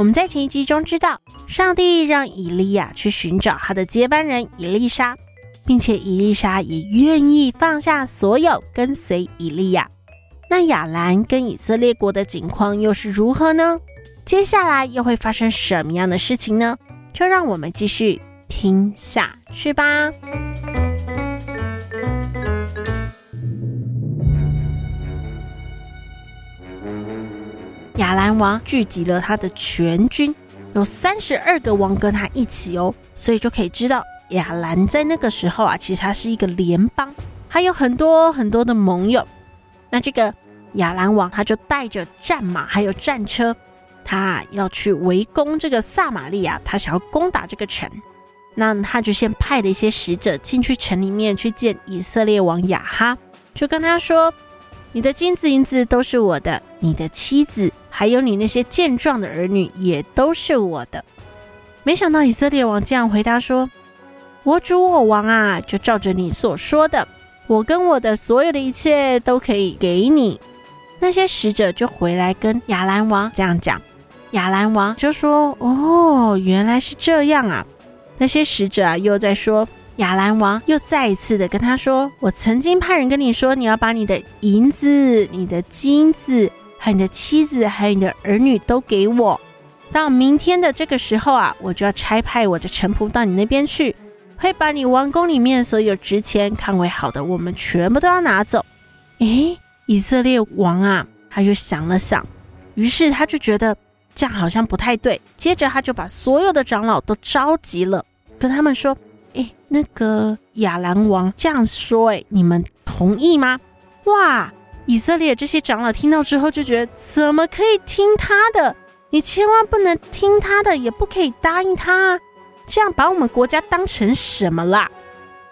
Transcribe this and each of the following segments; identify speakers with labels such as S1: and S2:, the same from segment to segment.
S1: 我们在前一集中知道，上帝让以利亚去寻找他的接班人以利沙，并且以利沙也愿意放下所有跟随以利亚。那亚兰跟以色列国的情况又是如何呢？接下来又会发生什么样的事情呢？就让我们继续听下去吧。亚兰王聚集了他的全军，有三十二个王跟他一起哦，所以就可以知道亚兰在那个时候啊，其实他是一个联邦，还有很多很多的盟友。那这个亚兰王他就带着战马还有战车，他要去围攻这个撒玛利亚，他想要攻打这个城。那他就先派了一些使者进去城里面去见以色列王亚哈，就跟他说：“你的金子银子都是我的，你的妻子。”还有你那些健壮的儿女也都是我的。没想到以色列王这样回答说：“我主我王啊，就照着你所说的，我跟我的所有的一切都可以给你。”那些使者就回来跟亚兰王这样讲，亚兰王就说：“哦，原来是这样啊。”那些使者啊又在说，亚兰王又再一次的跟他说：“我曾经派人跟你说，你要把你的银子、你的金子。”还有你的妻子，还有你的儿女都给我。到明天的这个时候啊，我就要差派我的臣仆到你那边去，会把你王宫里面所有值钱、看为好的，我们全部都要拿走。诶，以色列王啊，他又想了想，于是他就觉得这样好像不太对。接着他就把所有的长老都召集了，跟他们说：“诶，那个亚兰王这样说，诶，你们同意吗？”哇！以色列这些长老听到之后就觉得，怎么可以听他的？你千万不能听他的，也不可以答应他，这样把我们国家当成什么啦？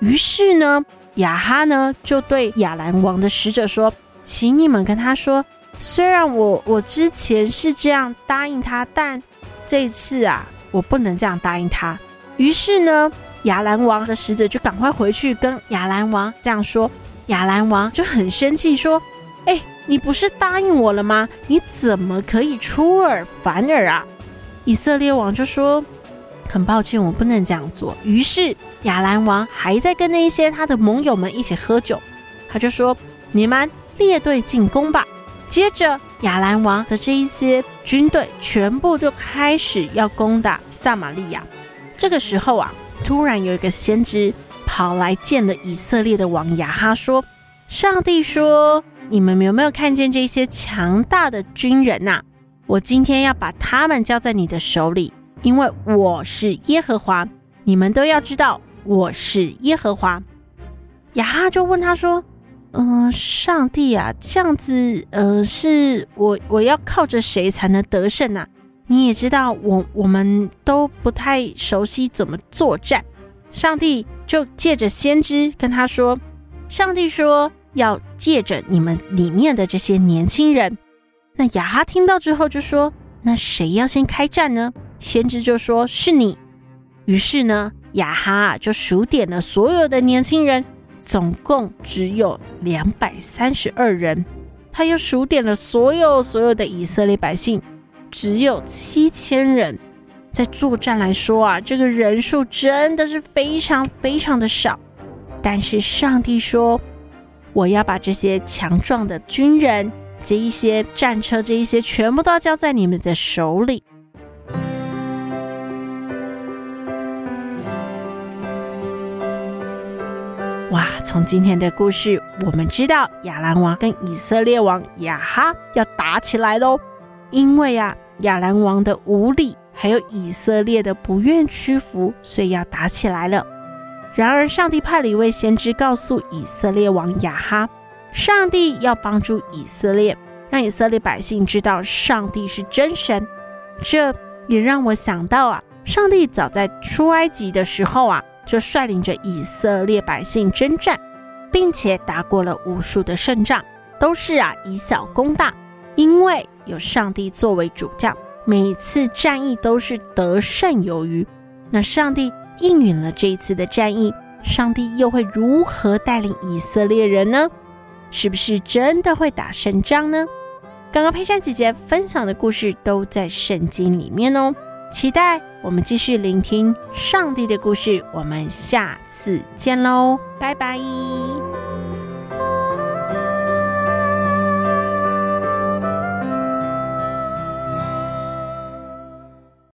S1: 于是呢，亚哈呢就对亚兰王的使者说：“请你们跟他说，虽然我我之前是这样答应他，但这一次啊，我不能这样答应他。”于是呢，亚兰王的使者就赶快回去跟亚兰王这样说，亚兰王就很生气说。哎，你不是答应我了吗？你怎么可以出尔反尔啊？以色列王就说：“很抱歉，我不能这样做。”于是亚兰王还在跟那一些他的盟友们一起喝酒，他就说：“你们列队进攻吧。”接着亚兰王的这一些军队全部就开始要攻打撒玛利亚。这个时候啊，突然有一个先知跑来见了以色列的王亚哈，说：“上帝说。”你们有没有看见这些强大的军人呐？我今天要把他们交在你的手里，因为我是耶和华。你们都要知道我是耶和华。亚哈就问他说：“嗯、呃，上帝啊，这样子，呃，是我我要靠着谁才能得胜呢？你也知道，我我们都不太熟悉怎么作战。”上帝就借着先知跟他说：“上帝说。”要借着你们里面的这些年轻人，那雅哈听到之后就说：“那谁要先开战呢？”先知就说：“是你。”于是呢，雅哈就数点了所有的年轻人，总共只有两百三十二人。他又数点了所有所有的以色列百姓，只有七千人。在作战来说啊，这个人数真的是非常非常的少。但是上帝说。我要把这些强壮的军人、这一些战车、这一些全部都要交在你们的手里。哇！从今天的故事，我们知道亚兰王跟以色列王亚哈要打起来喽。因为啊，亚兰王的无礼，还有以色列的不愿屈服，所以要打起来了。然而，上帝派了一位先知告诉以色列王亚哈，上帝要帮助以色列，让以色列百姓知道上帝是真神。这也让我想到啊，上帝早在出埃及的时候啊，就率领着以色列百姓征战，并且打过了无数的胜仗，都是啊以小攻大，因为有上帝作为主将，每一次战役都是得胜有余。那上帝应允了这一次的战役，上帝又会如何带领以色列人呢？是不是真的会打胜仗呢？刚刚佩珊姐姐分享的故事都在圣经里面哦，期待我们继续聆听上帝的故事。我们下次见喽，拜拜。